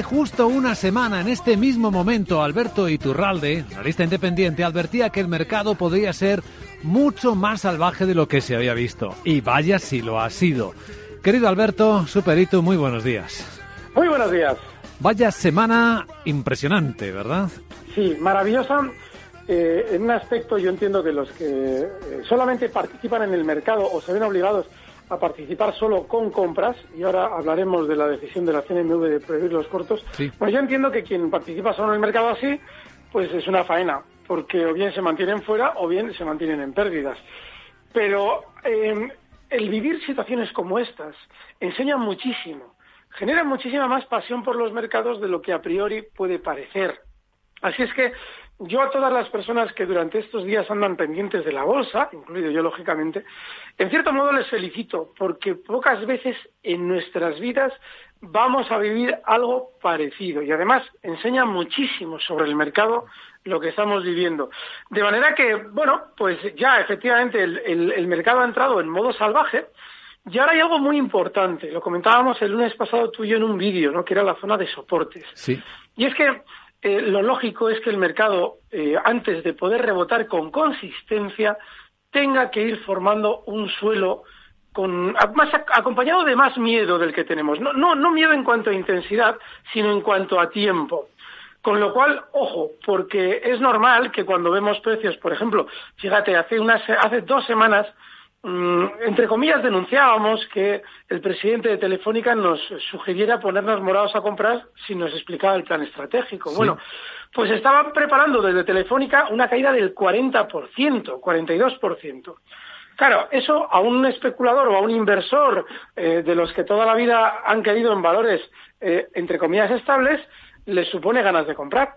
Hace justo una semana, en este mismo momento, Alberto Iturralde, analista independiente, advertía que el mercado podría ser mucho más salvaje de lo que se había visto. Y vaya si lo ha sido. Querido Alberto, Superito, muy buenos días. Muy buenos días. Vaya semana impresionante, ¿verdad? Sí, maravillosa. Eh, en un aspecto yo entiendo que los que eh, solamente participan en el mercado o se ven obligados a participar solo con compras, y ahora hablaremos de la decisión de la CNMV de prohibir los cortos, pues yo entiendo que quien participa solo en el mercado así, pues es una faena, porque o bien se mantienen fuera o bien se mantienen en pérdidas. Pero eh, el vivir situaciones como estas enseña muchísimo, genera muchísima más pasión por los mercados de lo que a priori puede parecer. Así es que yo a todas las personas que durante estos días andan pendientes de la bolsa, incluido yo lógicamente, en cierto modo les felicito, porque pocas veces en nuestras vidas vamos a vivir algo parecido y además enseña muchísimo sobre el mercado lo que estamos viviendo. De manera que, bueno, pues ya efectivamente el, mercado ha entrado en modo salvaje, y ahora hay algo muy importante, lo comentábamos el lunes pasado tú y yo en un vídeo, ¿no? que era la zona de soportes. Sí. Y es que eh, lo lógico es que el mercado, eh, antes de poder rebotar con consistencia, tenga que ir formando un suelo con, acompañado de más miedo del que tenemos. No, no, miedo en cuanto a intensidad, sino en cuanto a tiempo. Con lo cual, ojo, porque es normal que cuando vemos precios, por ejemplo, fíjate, hace, unas, hace dos semanas entre comillas, denunciábamos que el presidente de Telefónica nos sugiriera ponernos morados a comprar si nos explicaba el plan estratégico. Bueno, pues estaban preparando desde Telefónica una caída del 40%, 42%. Claro, eso a un especulador o a un inversor eh, de los que toda la vida han caído en valores, eh, entre comillas, estables, les supone ganas de comprar.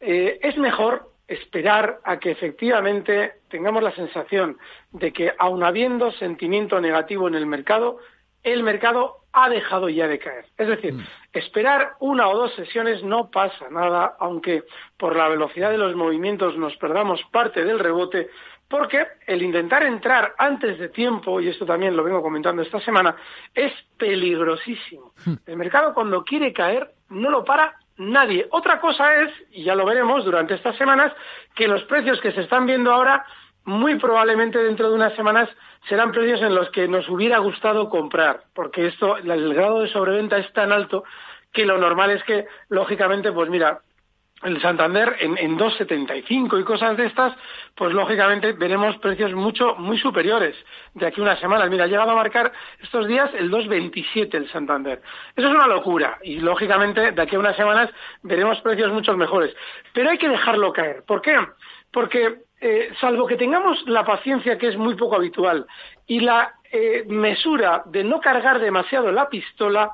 Eh, es mejor esperar a que efectivamente tengamos la sensación de que, aun habiendo sentimiento negativo en el mercado, el mercado ha dejado ya de caer. Es decir, mm. esperar una o dos sesiones no pasa nada, aunque por la velocidad de los movimientos nos perdamos parte del rebote, porque el intentar entrar antes de tiempo, y esto también lo vengo comentando esta semana, es peligrosísimo. Mm. El mercado cuando quiere caer no lo para nadie. Otra cosa es, y ya lo veremos durante estas semanas, que los precios que se están viendo ahora, muy probablemente dentro de unas semanas serán precios en los que nos hubiera gustado comprar, porque esto, el grado de sobreventa es tan alto que lo normal es que, lógicamente, pues mira, el Santander en, en 2,75 y cosas de estas, pues lógicamente veremos precios mucho, muy superiores de aquí unas semanas. Mira, ha llegado a marcar estos días el 2,27 el Santander. Eso es una locura y lógicamente de aquí a unas semanas veremos precios mucho mejores. Pero hay que dejarlo caer. ¿Por qué? Porque eh, salvo que tengamos la paciencia que es muy poco habitual y la eh, mesura de no cargar demasiado la pistola,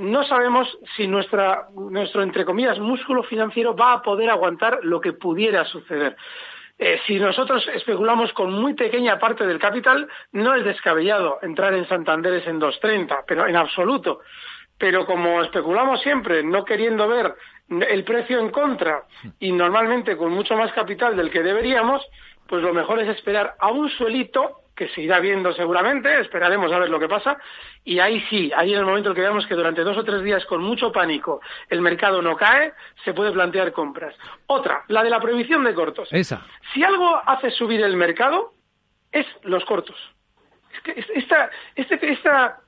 no sabemos si nuestra, nuestro, entre comillas, músculo financiero va a poder aguantar lo que pudiera suceder. Eh, si nosotros especulamos con muy pequeña parte del capital, no es descabellado entrar en Santanderes en 2.30, pero en absoluto. Pero como especulamos siempre, no queriendo ver el precio en contra y normalmente con mucho más capital del que deberíamos, pues lo mejor es esperar a un suelito que se irá viendo seguramente, esperaremos a ver lo que pasa, y ahí sí, ahí en el momento en que veamos que durante dos o tres días con mucho pánico el mercado no cae, se puede plantear compras. Otra, la de la prohibición de cortos. Esa. Si algo hace subir el mercado, es los cortos. Es que esta, este, esta,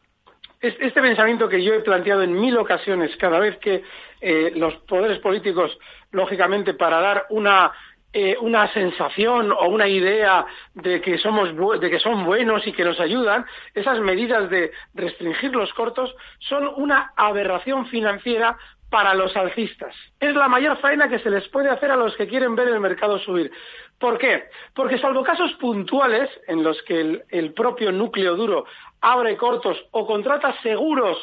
este pensamiento que yo he planteado en mil ocasiones, cada vez que eh, los poderes políticos, lógicamente, para dar una eh, una sensación o una idea de que somos de que son buenos y que nos ayudan, esas medidas de restringir los cortos son una aberración financiera para los alcistas. Es la mayor faena que se les puede hacer a los que quieren ver el mercado subir. ¿Por qué? Porque salvo casos puntuales en los que el, propio núcleo duro abre cortos o contrata seguros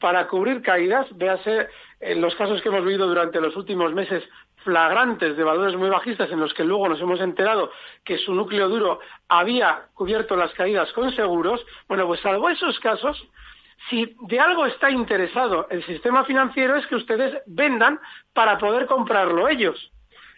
para cubrir caídas, véase en los casos que hemos vivido durante los últimos meses flagrantes de valores muy bajistas en los que luego nos hemos enterado que su núcleo duro había cubierto las caídas con seguros, bueno, pues salvo esos casos, si de algo está interesado el sistema financiero es que ustedes vendan para poder comprarlo ellos.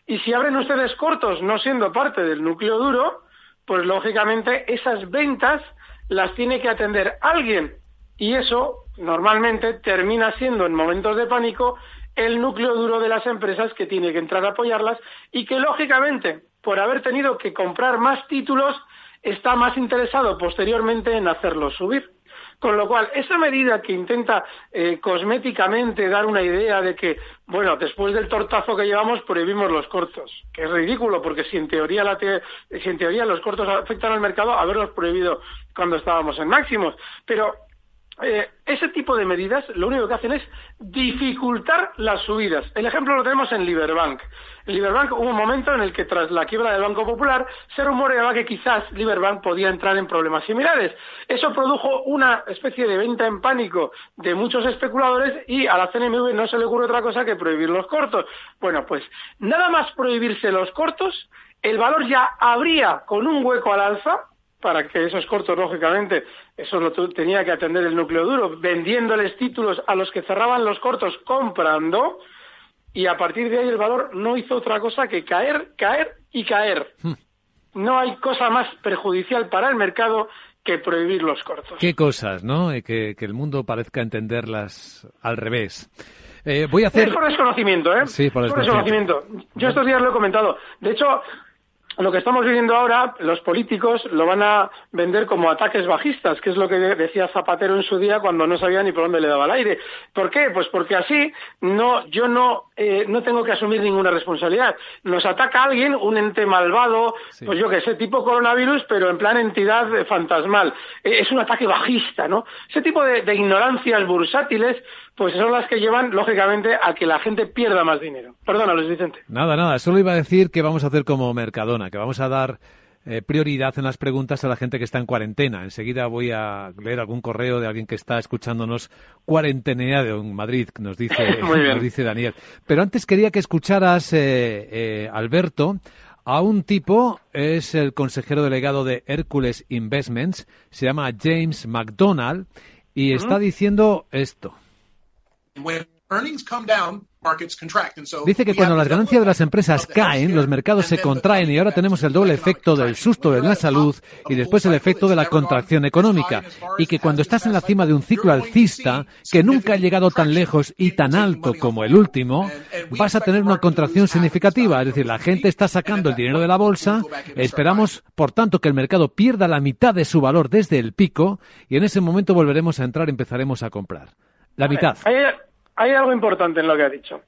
Y si abren ustedes cortos no siendo parte del núcleo duro, pues lógicamente esas ventas las tiene que atender alguien. Y eso normalmente termina siendo en momentos de pánico el núcleo duro de las empresas que tiene que entrar a apoyarlas y que lógicamente por haber tenido que comprar más títulos está más interesado posteriormente en hacerlos subir. Con lo cual, esa medida que intenta eh, cosméticamente dar una idea de que, bueno, después del tortazo que llevamos prohibimos los cortos, que es ridículo, porque si en teoría, la si en teoría los cortos afectan al mercado, haberlos prohibido cuando estábamos en máximos. Pero eh, ese tipo de medidas lo único que hacen es dificultar las subidas. El ejemplo lo tenemos en Liberbank. En Liberbank hubo un momento en el que tras la quiebra del Banco Popular se rumoreaba que quizás Liberbank podía entrar en problemas similares. Eso produjo una especie de venta en pánico de muchos especuladores y a la CNMV no se le ocurre otra cosa que prohibir los cortos. Bueno, pues nada más prohibirse los cortos, el valor ya habría con un hueco al alza para que esos cortos, lógicamente, eso lo tenía que atender el núcleo duro, vendiéndoles títulos a los que cerraban los cortos comprando, y a partir de ahí el valor no hizo otra cosa que caer, caer y caer. Hmm. No hay cosa más perjudicial para el mercado que prohibir los cortos. Qué cosas, ¿no? Que, que el mundo parezca entenderlas al revés. Eh, voy a hacer... Es por desconocimiento, ¿eh? Sí, por desconocimiento. Yo estos días lo he comentado. De hecho, lo que estamos viviendo ahora, los políticos lo van a vender como ataques bajistas, que es lo que decía Zapatero en su día cuando no sabía ni por dónde le daba el aire. ¿Por qué? Pues porque así no, yo no, eh, no tengo que asumir ninguna responsabilidad. Nos ataca alguien, un ente malvado, pues yo que sé, tipo coronavirus, pero en plan entidad fantasmal. Eh, es un ataque bajista, ¿no? Ese tipo de, de ignorancias bursátiles pues son las que llevan, lógicamente, a que la gente pierda más dinero. Perdona, Luis Vicente. Nada, nada. Solo iba a decir que vamos a hacer como Mercadona, que vamos a dar eh, prioridad en las preguntas a la gente que está en cuarentena. Enseguida voy a leer algún correo de alguien que está escuchándonos cuarenteneado en Madrid, nos dice, nos dice Daniel. Pero antes quería que escucharas, eh, eh, Alberto, a un tipo, es el consejero delegado de Hércules Investments, se llama James McDonald, y está diciendo esto. Dice que cuando las ganancias de las empresas caen, los mercados se contraen y ahora tenemos el doble efecto del susto de la salud y después el efecto de la contracción económica. Y que cuando estás en la cima de un ciclo alcista, que nunca ha llegado tan lejos y tan alto como el último, vas a tener una contracción significativa. Es decir, la gente está sacando el dinero de la bolsa, esperamos, por tanto, que el mercado pierda la mitad de su valor desde el pico y en ese momento volveremos a entrar y empezaremos a comprar. La mitad. Hay, algo importante en lo que ha dicho.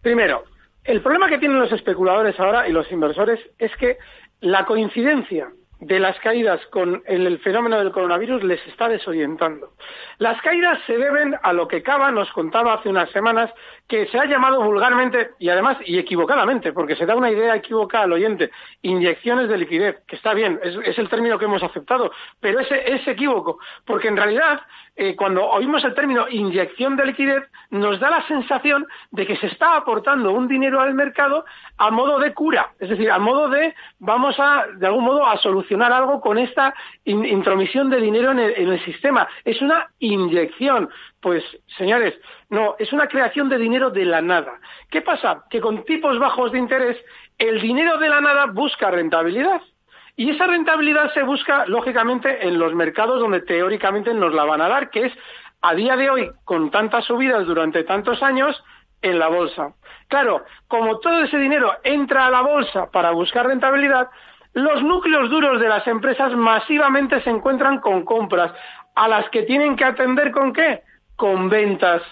Primero, el problema que tienen los especuladores ahora y los inversores es que la coincidencia de las caídas con el, fenómeno del coronavirus les está desorientando. Las caídas se deben a lo que Cava nos contaba hace unas semanas, que se ha llamado vulgarmente, y además, y equivocadamente, porque se da una idea equivocada al oyente, inyecciones de liquidez, que está bien, es, el término que hemos aceptado, pero ese es equívoco, porque en realidad, eh, cuando oímos el término inyección de liquidez, nos da la sensación de que se está aportando un dinero al mercado a modo de cura, es decir, a modo de, vamos a, de algún modo, a solucionar algo con esta intromisión de dinero en el sistema. Es una inyección. Pues, señores, no, es una creación de dinero de la nada. ¿Qué pasa? Que con tipos bajos de interés, el dinero de la nada busca rentabilidad. Y esa rentabilidad se busca, lógicamente, en los mercados donde teóricamente nos la van a dar, que es a día de hoy, con tantas subidas durante tantos años, en la bolsa. Claro, como todo ese dinero entra a la bolsa para buscar rentabilidad, los núcleos duros de las empresas masivamente se encuentran con compras, a las que tienen que atender con qué? Con ventas.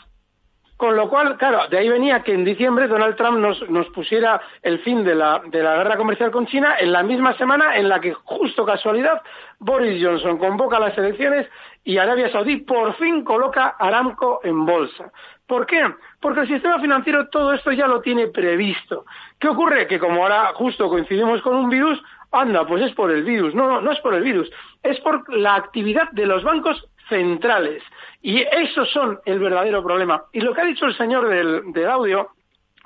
Con lo cual, claro, de ahí venía que en diciembre Donald Trump nos, nos pusiera el fin de la, de la guerra comercial con China en la misma semana en la que, justo casualidad, Boris Johnson convoca las elecciones y Arabia Saudí por fin coloca Aramco en bolsa. ¿Por qué? Porque el sistema financiero todo esto ya lo tiene previsto. ¿Qué ocurre? Que como ahora justo coincidimos con un virus, anda, pues es por el virus. No, no, no es por el virus, es por la actividad de los bancos centrales. Y esos son el verdadero problema. Y lo que ha dicho el señor del, audio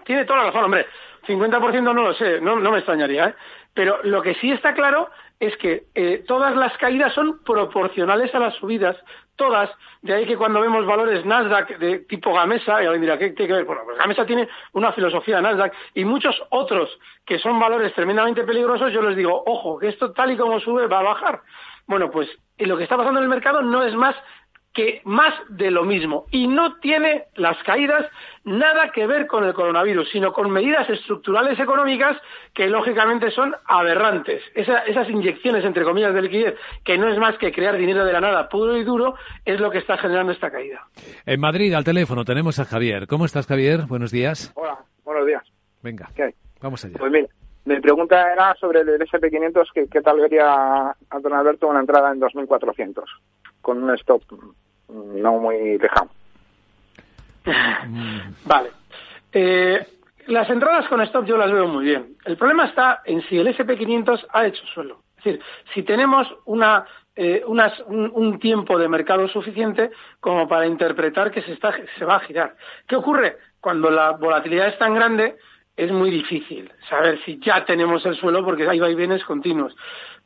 tiene toda la razón, hombre. 50% no lo sé, no, me extrañaría, ¿eh? Pero lo que sí está claro es que eh, todas las caídas son proporcionales a las subidas, todas, de ahí que cuando vemos valores Nasdaq de tipo Gamesa, y alguien dirá, ¿qué tiene que ver? Bueno, pues Gamesa tiene una filosofía Nasdaq y muchos otros que son valores tremendamente peligrosos, yo les digo, ojo, que esto tal y como sube va a bajar. Bueno, pues lo que está pasando en el mercado no es más que más de lo mismo. Y no tiene las caídas nada que ver con el coronavirus, sino con medidas estructurales económicas que lógicamente son aberrantes. esas inyecciones, entre comillas, de liquidez, que no es más que crear dinero de la nada puro y duro, es lo que está generando esta caída. En Madrid, al teléfono, tenemos a Javier. ¿Cómo estás, Javier? Buenos días. Hola, buenos días. Venga, vamos allá. Pues mira, mi pregunta era sobre el SP500, ¿qué, qué tal vería a don Alberto una entrada en 2.400? Con un stop no muy lejano. vale. Eh, las entradas con stop yo las veo muy bien. El problema está en si el SP500 ha hecho suelo. Es decir, si tenemos una, eh, un, tiempo de mercado suficiente como para interpretar que se, está, se va a girar. ¿Qué ocurre? Cuando la volatilidad es tan grande, es muy difícil saber si ya tenemos el suelo porque hay vaivenes continuos.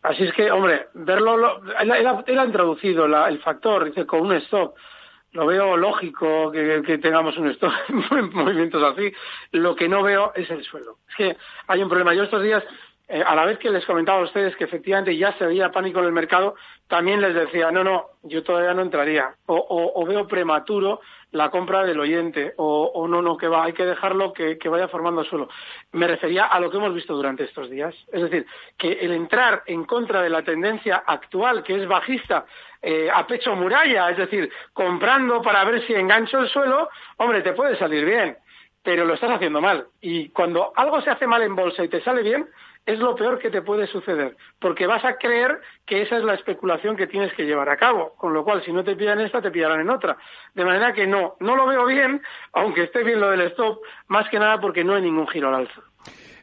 Así es que, hombre, verlo, él, ha introducido el factor, dice, con un stop. Lo veo lógico que, tengamos un stop en movimientos así. Lo que no veo es el suelo. Es que hay un problema. Yo estos días, eh, a la vez que les comentaba a ustedes que efectivamente ya se veía pánico en el mercado, también les decía, no, no, yo todavía no entraría. o veo prematuro la compra del oyente o, no, no, que va, hay que dejarlo que, vaya formando suelo. Me refería a lo que hemos visto durante estos días. Es decir, que el entrar en contra de la tendencia actual, que es bajista, eh, a pecho muralla, es decir, comprando para ver si engancho el suelo, hombre, te puede salir bien, pero lo estás haciendo mal. Y cuando algo se hace mal en bolsa y te sale bien, es lo peor que te puede suceder, porque vas a creer que esa es la especulación que tienes que llevar a cabo, con lo cual si no te pillan esta, te pillarán en otra. De manera que no, no lo veo bien, aunque esté bien lo del stop, más que nada porque no hay ningún giro al alza.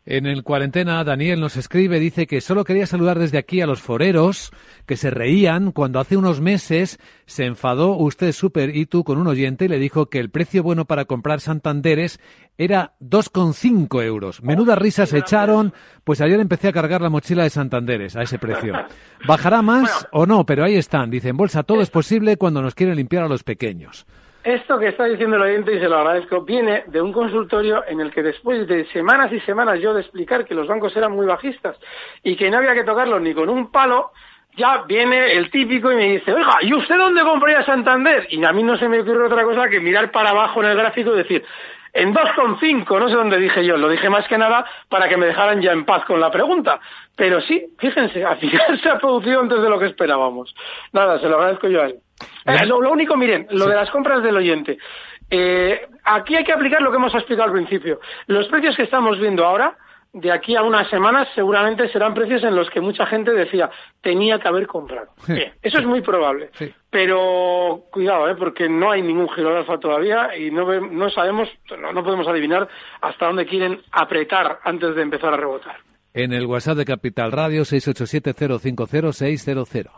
En el cuarentena, Daniel nos escribe, dice que solo quería saludar desde aquí a los foreros que se reían cuando hace unos meses se enfadó usted super y tú con un oyente y le dijo que el precio bueno para comprar Santanderes era 2,5 euros. Menudas risas se echaron, pues ayer empecé a cargar la mochila de Santanderes a ese precio. ¿Bajará más o no? Pero ahí están. Dice, en bolsa todo es posible cuando nos quieren limpiar a los pequeños. Esto que está diciendo el oyente, y se lo agradezco, viene de un consultorio en el que después de semanas y semanas yo de explicar que los bancos eran muy bajistas y que no había que tocarlos ni con un palo, ya viene el típico y me dice, oiga, ¿y usted dónde compraría Santander? Y a mí no se me ocurre otra cosa que mirar para abajo en el gráfico y decir, en 2,5, no sé dónde dije yo, lo dije más que nada para que me dejaran ya en paz con la pregunta. Pero sí, fíjense, al final se ha producido antes de lo que esperábamos. Nada, se lo agradezco yo a él. Eh, lo, único, miren, lo de las compras del oyente. Eh, aquí hay que aplicar lo que hemos explicado al principio. Los precios que estamos viendo ahora, de aquí a unas semanas, seguramente serán precios en los que mucha gente decía, tenía que haber comprado. eso es muy probable. Pero cuidado, ¿eh? porque no hay ningún giro de alfa todavía y no, no sabemos, no, no podemos adivinar hasta dónde quieren apretar antes de empezar a rebotar. En el WhatsApp de Capital Radio 687-050-600.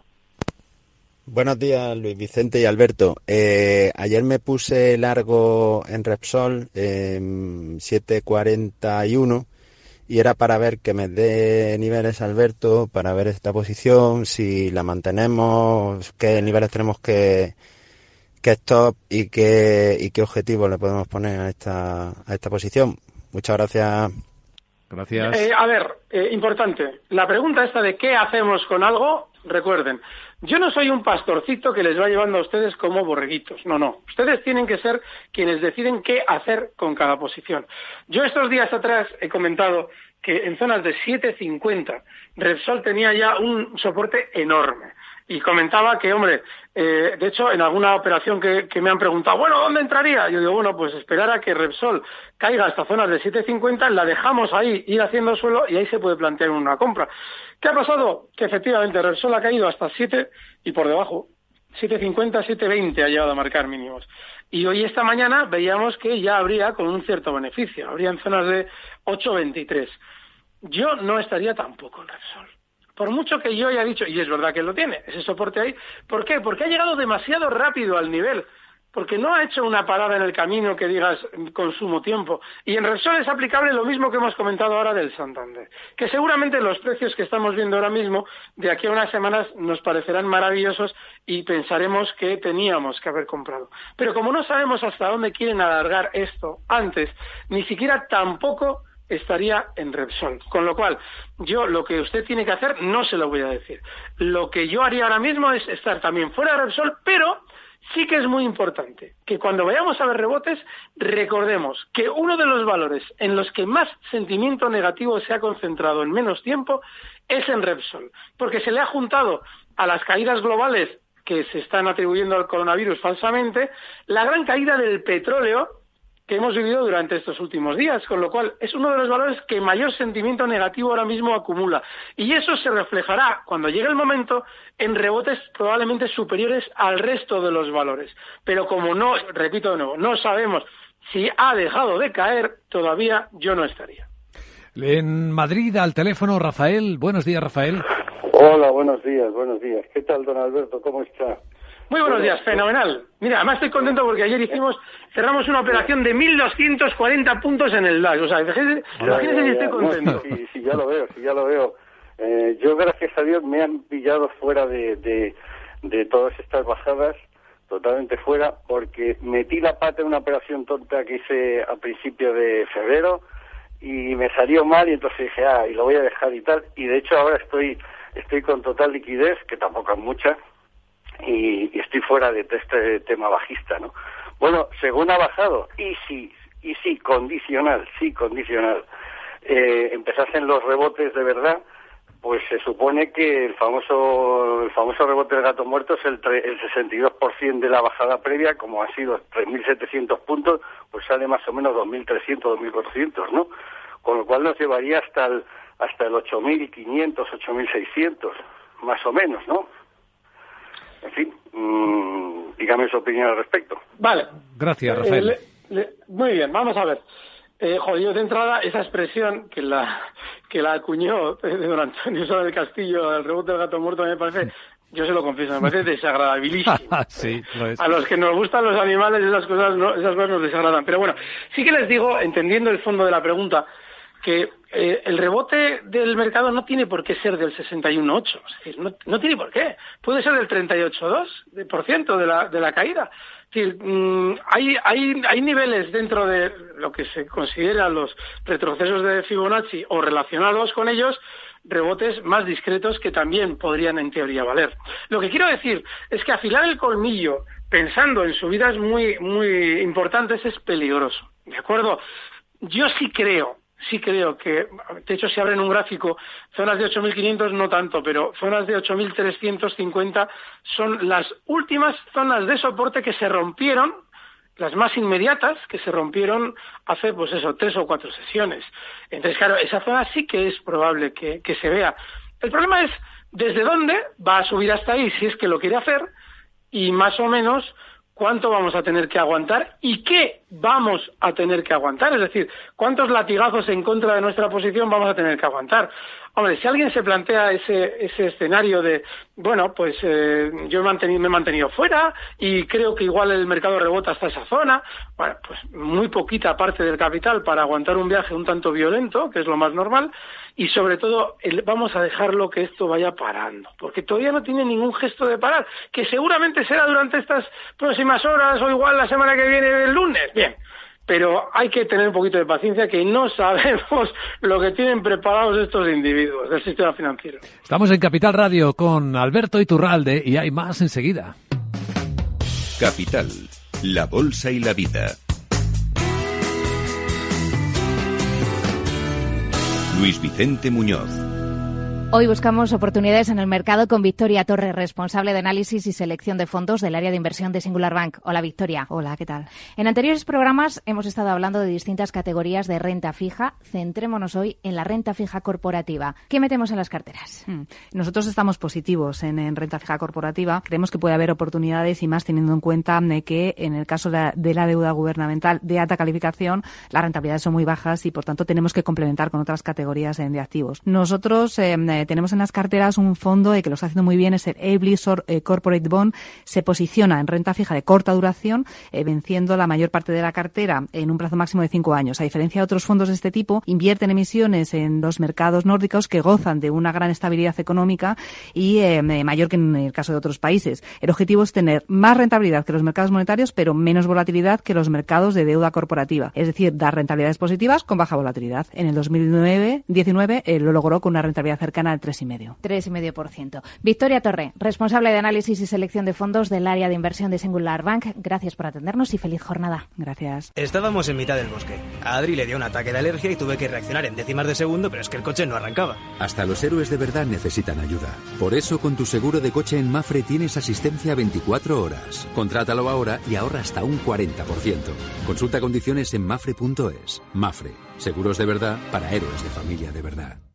Buenos días, Luis Vicente y Alberto. Eh, ayer me puse largo en Repsol, en 741, y era para ver que me dé niveles, Alberto, para ver esta posición, si la mantenemos, qué niveles tenemos que, que stop y qué, y qué objetivos le podemos poner a esta, a esta posición. Muchas gracias. Gracias. Eh, a ver, eh, importante. La pregunta esta de qué hacemos con algo, recuerden, yo no soy un pastorcito que les va llevando a ustedes como borreguitos. No, no. Ustedes tienen que ser quienes deciden qué hacer con cada posición. Yo estos días atrás he comentado que en zonas de 7.50 Repsol tenía ya un soporte enorme y comentaba que, hombre, eh, de hecho, en alguna operación que, me han preguntado, bueno, ¿dónde entraría? Yo digo, bueno, pues esperar a que Repsol caiga hasta zonas de 7.50, la dejamos ahí, ir haciendo suelo y ahí se puede plantear una compra. ¿Qué ha pasado? Que efectivamente Repsol ha caído hasta 7 y por debajo. 7.50, 7.20 ha llegado a marcar mínimos. Y hoy, esta mañana, veíamos que ya habría con un cierto beneficio. Habría en zonas de 8.23. Yo no estaría tampoco en Repsol por mucho que yo haya dicho, y es verdad que lo tiene, ese soporte ahí, ¿por qué? Porque ha llegado demasiado rápido al nivel, porque no ha hecho una parada en el camino que digas consumo tiempo. Y en Repsol es aplicable lo mismo que hemos comentado ahora del Santander, que seguramente los precios que estamos viendo ahora mismo, de aquí a unas semanas, nos parecerán maravillosos y pensaremos que teníamos que haber comprado. Pero como no sabemos hasta dónde quieren alargar esto antes, ni siquiera tampoco estaría en Repsol. Con lo cual, yo lo que usted tiene que hacer no se lo voy a decir. Lo que yo haría ahora mismo es estar también fuera de Repsol, pero sí que es muy importante que cuando vayamos a ver rebotes recordemos que uno de los valores en los que más sentimiento negativo se ha concentrado en menos tiempo es en Repsol, porque se le ha juntado a las caídas globales que se están atribuyendo al coronavirus falsamente, la gran caída del petróleo que hemos vivido durante estos últimos días, con lo cual es uno de los valores que mayor sentimiento negativo ahora mismo acumula. Y eso se reflejará, cuando llegue el momento, en rebotes probablemente superiores al resto de los valores. Pero como no, repito de nuevo, no sabemos si ha dejado de caer, todavía yo no estaría. En Madrid, al teléfono, Rafael. Buenos días, Rafael. Hola, buenos días, buenos días. ¿Qué tal, don Alberto? ¿Cómo está? Muy buenos días, fenomenal. Mira, además estoy contento porque ayer hicimos, cerramos una operación de 1.240 puntos en el DAX. O sea, imagínese si estoy contento. sí, sí, ya lo veo, sí, ya lo veo. Eh, yo, gracias a Dios, me han pillado fuera de, de, de todas estas bajadas, totalmente fuera, porque metí la pata en una operación tonta que hice a principio de febrero y me salió mal y entonces dije, ah, y lo voy a dejar y tal. Y de hecho ahora estoy, estoy con total liquidez, que tampoco es mucha, y, estoy fuera de este tema bajista, ¿no? Bueno, según ha bajado, y sí, y sí, condicional, sí, condicional, eh, empezasen los rebotes de verdad, pues se supone que el famoso el famoso rebote del gato muerto es el, el 62% de la bajada previa, como ha sido 3.700 puntos, pues sale más o menos 2.300, 2.400, ¿no? Con lo cual nos llevaría hasta el, hasta el 8.500, 8.600, más o menos, ¿no? En fin, mmm, dígame su opinión al respecto. Vale. Gracias, eh, Rafael. muy bien, vamos a ver. Eh, joder, de entrada, esa expresión que la, que la acuñó eh, don Antonio Sola del Castillo, el rebote del gato muerto, me parece, yo se lo confieso, me parece desagradabilísimo. sí, A los que nos gustan los animales, esas cosas, no, esas cosas nos desagradan. Pero bueno, sí que les digo, entendiendo el fondo de la pregunta, que eh, el rebote del mercado no tiene por qué ser del 61,8, es decir, no, tiene por qué, puede ser del 38,2% de la, de la caída. Es decir, mm, hay, hay, hay niveles dentro de lo que se considera los retrocesos de Fibonacci o relacionados con ellos, rebotes más discretos que también podrían en teoría valer. Lo que quiero decir es que afilar el colmillo pensando en subidas muy, muy importantes es peligroso. ¿De acuerdo? Yo sí creo sí creo que, de hecho, si abren un gráfico, zonas de 8.500 no tanto, pero zonas de 8.350 son las últimas zonas de soporte que se rompieron, las más inmediatas, que se rompieron hace, pues eso, tres o cuatro sesiones. Entonces, claro, esa zona sí que es probable que, que se vea. El problema es desde dónde va a subir hasta ahí, si es que lo quiere hacer, y más o menos cuánto vamos a tener que aguantar y qué vamos a tener que aguantar, es decir, cuántos latigazos en contra de nuestra posición vamos a tener que aguantar. Hombre, si alguien se plantea ese, ese escenario de, bueno, pues eh, yo me he, mantenido, fuera y creo que igual el mercado rebota hasta esa zona, bueno, pues muy poquita parte del capital para aguantar un viaje un tanto violento, que es lo más normal, y sobre todo vamos a dejarlo que esto vaya parando, porque todavía no tiene ningún gesto de parar, que seguramente será durante estas próximas horas o igual la semana que viene el lunes. Bien, pero hay que tener un poquito de paciencia que no sabemos lo que tienen preparados estos individuos del sistema financiero. Estamos en Capital Radio con Alberto Iturralde y hay más enseguida. Capital, la Bolsa y la Vida. Luis Vicente Muñoz. Hoy buscamos oportunidades en el mercado con Victoria Torres, responsable de análisis y selección de fondos del área de inversión de Singular Bank. Hola, Victoria. Hola, ¿qué tal? En anteriores programas hemos estado hablando de distintas categorías de renta fija. Centrémonos hoy en la renta fija corporativa. ¿Qué metemos en las carteras? Hmm. Nosotros estamos positivos en, renta fija corporativa. Creemos que puede haber oportunidades y más teniendo en cuenta que en el caso de la, deuda gubernamental de alta calificación, las rentabilidades son muy bajas y por tanto tenemos que complementar con otras categorías de activos. Nosotros eh, eh, tenemos en las carteras un fondo que lo está haciendo muy bien, es el Ablisor eh, Corporate Bond. Se posiciona en renta fija de corta duración, eh, venciendo la mayor parte de la cartera en un plazo máximo de cinco años. A diferencia de otros fondos de este tipo, invierten emisiones en los mercados nórdicos que gozan de una gran estabilidad económica y mayor que en el caso de otros países. El objetivo es tener más rentabilidad que los mercados monetarios, pero menos volatilidad que los mercados de deuda corporativa. Es decir, dar rentabilidades positivas con baja volatilidad. En el 2019 lo logró con una rentabilidad cercana al 3,5%. 3,5%. Victoria Torre, responsable de análisis y selección de fondos del área de inversión de Singular Bank. Gracias por atendernos y feliz jornada. Gracias. Estábamos en mitad del bosque. A Adri le dio un ataque de alergia y tuve que reaccionar en décimas de segundo, pero es que el coche no arrancaba. Hasta los héroes de verdad necesitan ayuda. Por eso, con tu seguro de coche en Mafre tienes asistencia 24 horas. Contrátalo ahora y ahorra hasta un 40%. Consulta condiciones en mafre.es. Mafre. Seguros de verdad para héroes de familia de verdad.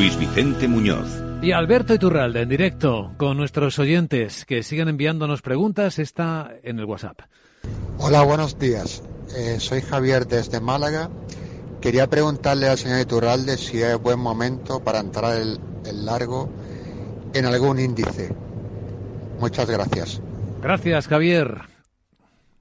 Luis Vicente Muñoz. Y Alberto Iturralde, en directo con nuestros oyentes que siguen enviándonos preguntas, está en el WhatsApp. Hola, buenos días. Eh, soy Javier desde Málaga. Quería preguntarle al señor Iturralde si es buen momento para entrar el, largo en algún índice. Muchas gracias. Gracias, Javier.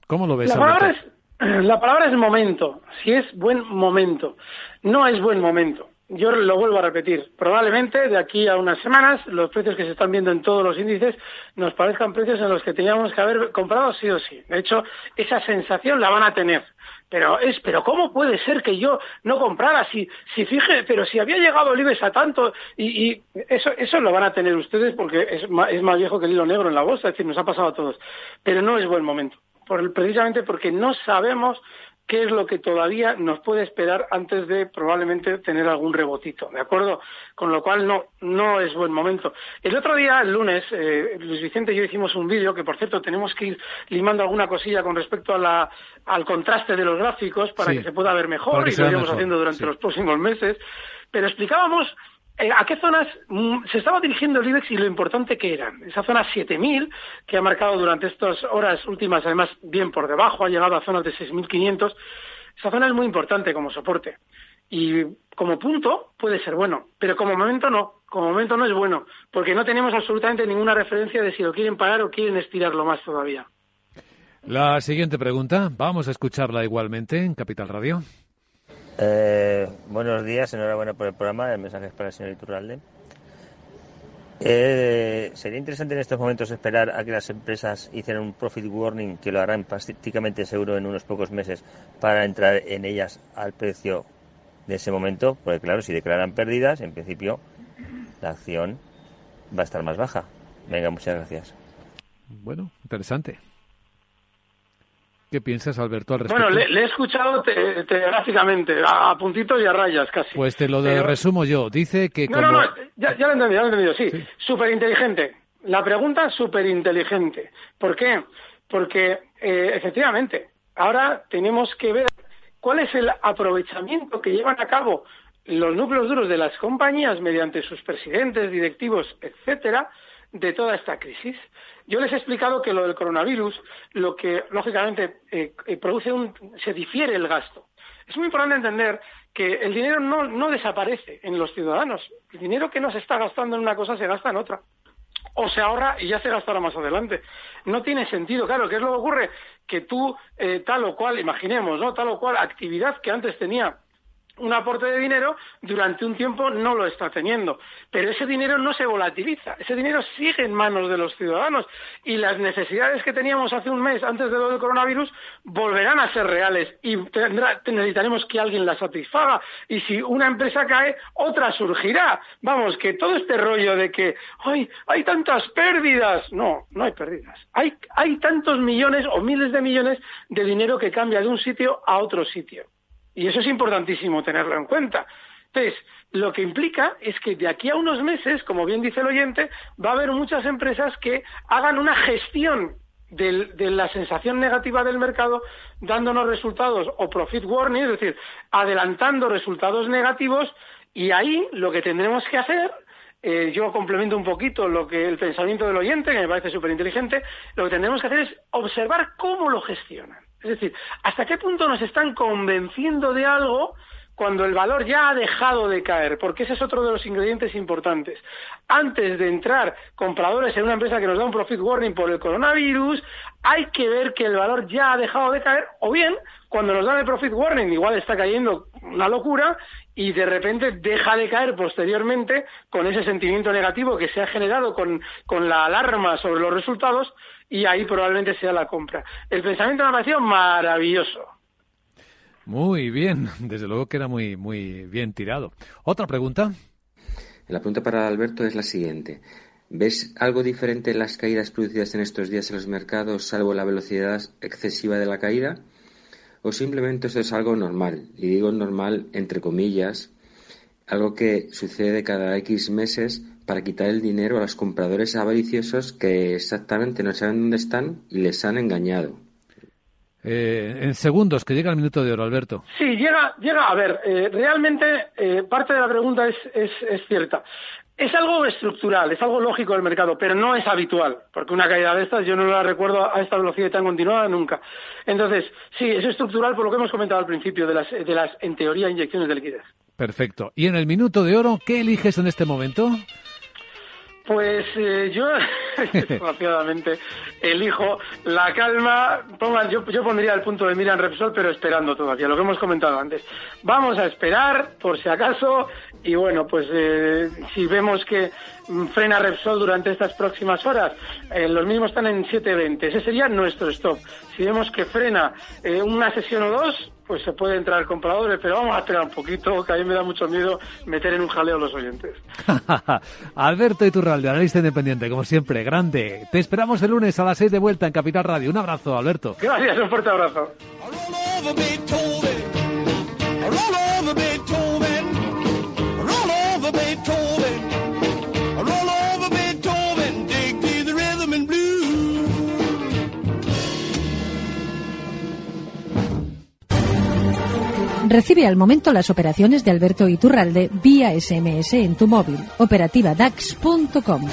¿Cómo lo ves? La palabra, es, la palabra es momento. Si es buen momento. No es buen momento yo lo vuelvo a repetir, probablemente de aquí a unas semanas los precios que se están viendo en todos los índices nos parezcan precios en los que teníamos que haber comprado sí o sí. De hecho, esa sensación la van a tener. Pero es, pero ¿cómo puede ser que yo no comprara si, si fije, pero si había llegado el IBEX a tanto y, y eso, eso lo van a tener ustedes porque es más, es más viejo que el hilo negro en la bolsa, es decir, nos ha pasado a todos. Pero no es buen momento. Por, precisamente porque no sabemos qué es lo que todavía nos puede esperar antes de probablemente tener algún rebotito, ¿de acuerdo? Con lo cual no, no es buen momento. El otro día, el lunes, eh, Luis Vicente y yo hicimos un vídeo que, por cierto, tenemos que ir limando alguna cosilla con respecto a la, al contraste de los gráficos para que se pueda ver mejor y lo iremos haciendo durante los próximos meses. Pero explicábamos ¿A qué zonas mm, se estaba dirigiendo el IBEX y lo importante que eran? Esa zona 7000, que ha marcado durante estas horas últimas, además, bien por debajo, ha llegado a zonas de 6500. Esa zona es muy importante como soporte. Y como punto puede ser bueno, pero como momento no. Como momento no es bueno, porque no tenemos absolutamente ninguna referencia de si lo quieren parar o quieren estirarlo más todavía. La siguiente pregunta, vamos a escucharla igualmente en Capital Radio. Eh, buenos días, enhorabuena por el programa. El mensaje es para el señor Iturralde. Eh, sería interesante en estos momentos esperar a que las empresas hicieran un profit warning, que lo harán prácticamente seguro en unos pocos meses, para entrar en ellas al precio de ese momento, porque claro, si declaran pérdidas, en principio la acción va a estar más baja. Venga, muchas gracias. Bueno, interesante. ¿Qué piensas, Alberto, al respecto? Bueno, le, he escuchado telegráficamente, a, puntitos y a rayas casi. Pues te lo resumo yo. Dice que. No, no, no, ya, lo he entendido, ya lo he entendido, sí. Súper inteligente. La pregunta es súper inteligente. ¿Por qué? Porque, eh, efectivamente, ahora tenemos que ver cuál es el aprovechamiento que llevan a cabo los núcleos duros de las compañías mediante sus presidentes, directivos, etcétera, de toda esta crisis. Yo les he explicado que lo del coronavirus, lo que lógicamente eh, eh, produce un, se difiere el gasto. Es muy importante entender que el dinero no, no desaparece en los ciudadanos. El dinero que no se está gastando en una cosa se gasta en otra o se ahorra y ya se gastará más adelante. No tiene sentido, claro, ¿qué es lo que ocurre? Que tú, eh, tal o cual, imaginemos, ¿no? Tal o cual actividad que antes tenía un aporte de dinero, durante un tiempo no lo está teniendo. Pero ese dinero no se volatiliza, ese dinero sigue en manos de los ciudadanos y las necesidades que teníamos hace un mes antes de lo del coronavirus volverán a ser reales y necesitaremos que alguien las satisfaga. Y si una empresa cae, otra surgirá. Vamos, que todo este rollo de que ¡ay, hay tantas pérdidas! No, no hay pérdidas. Hay, hay tantos millones o miles de millones de dinero que cambia de un sitio a otro sitio. Y eso es importantísimo tenerlo en cuenta. Entonces, lo que implica es que de aquí a unos meses, como bien dice el oyente, va a haber muchas empresas que hagan una gestión de la sensación negativa del mercado, dándonos resultados o profit warning, es decir, adelantando resultados negativos, y ahí lo que tendremos que hacer eh, yo complemento un poquito lo que el pensamiento del oyente, que me parece súper inteligente, lo que tendremos que hacer es observar cómo lo gestionan. Es decir, hasta qué punto nos están convenciendo de algo cuando el valor ya ha dejado de caer, porque ese es otro de los ingredientes importantes. Antes de entrar compradores en una empresa que nos da un profit warning por el coronavirus, hay que ver que el valor ya ha dejado de caer, o bien, cuando nos dan el profit warning, igual está cayendo una locura y de repente deja de caer posteriormente con ese sentimiento negativo que se ha generado con, con la alarma sobre los resultados y ahí probablemente sea la compra. El pensamiento me ha parecido maravilloso. Muy bien, desde luego que era muy, muy bien tirado. ¿Otra pregunta? La pregunta para Alberto es la siguiente. ¿Ves algo diferente en las caídas producidas en estos días en los mercados, salvo la velocidad excesiva de la caída? ¿O simplemente esto es algo normal? Y digo normal entre comillas, algo que sucede cada X meses para quitar el dinero a los compradores avariciosos que exactamente no saben dónde están y les han engañado. Eh, en segundos, que llega el minuto de oro, Alberto. Sí, llega, llega. A ver, eh, realmente eh, parte de la pregunta es, es, es, cierta. Es algo estructural, es algo lógico del mercado, pero no es habitual, porque una caída de estas yo no la recuerdo a esta velocidad tan continuada nunca. Entonces, sí, es estructural por lo que hemos comentado al principio de las, de las en teoría, inyecciones de liquidez. Perfecto. Y en el minuto de oro, ¿qué eliges en este momento? Pues eh, yo, desgraciadamente, elijo la calma. Pongan, yo, yo pondría el punto de mira Repsol, pero esperando todavía, lo que hemos comentado antes. Vamos a esperar, por si acaso, y bueno, pues eh, si vemos que frena Repsol durante estas próximas horas, eh, los mismos están en 7.20. Ese sería nuestro stop. Si vemos que frena eh, una sesión o dos, pues se puede entrar compradores, pero vamos a esperar un poquito, que a mí me da mucho miedo meter en un jaleo a los oyentes. Alberto Iturralde, analista independiente, como siempre, grande. Te esperamos el lunes a las 6 de vuelta en Capital Radio. Un abrazo, Alberto. Gracias, un fuerte abrazo. Recibe al momento las operaciones de Alberto Iturralde vía SMS en tu móvil. Operativa DAX.com.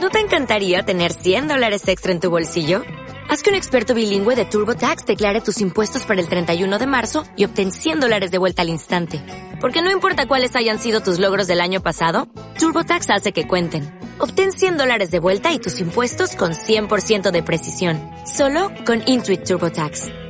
¿No te encantaría tener 100 dólares extra en tu bolsillo? Haz que un experto bilingüe de TurboTax declare tus impuestos para el 31 de marzo y obtén 100 dólares de vuelta al instante. Porque no importa cuáles hayan sido tus logros del año pasado, TurboTax hace que cuenten. Obtén 100 dólares de vuelta y tus impuestos con 100% de precisión. Solo con Intuit TurboTax.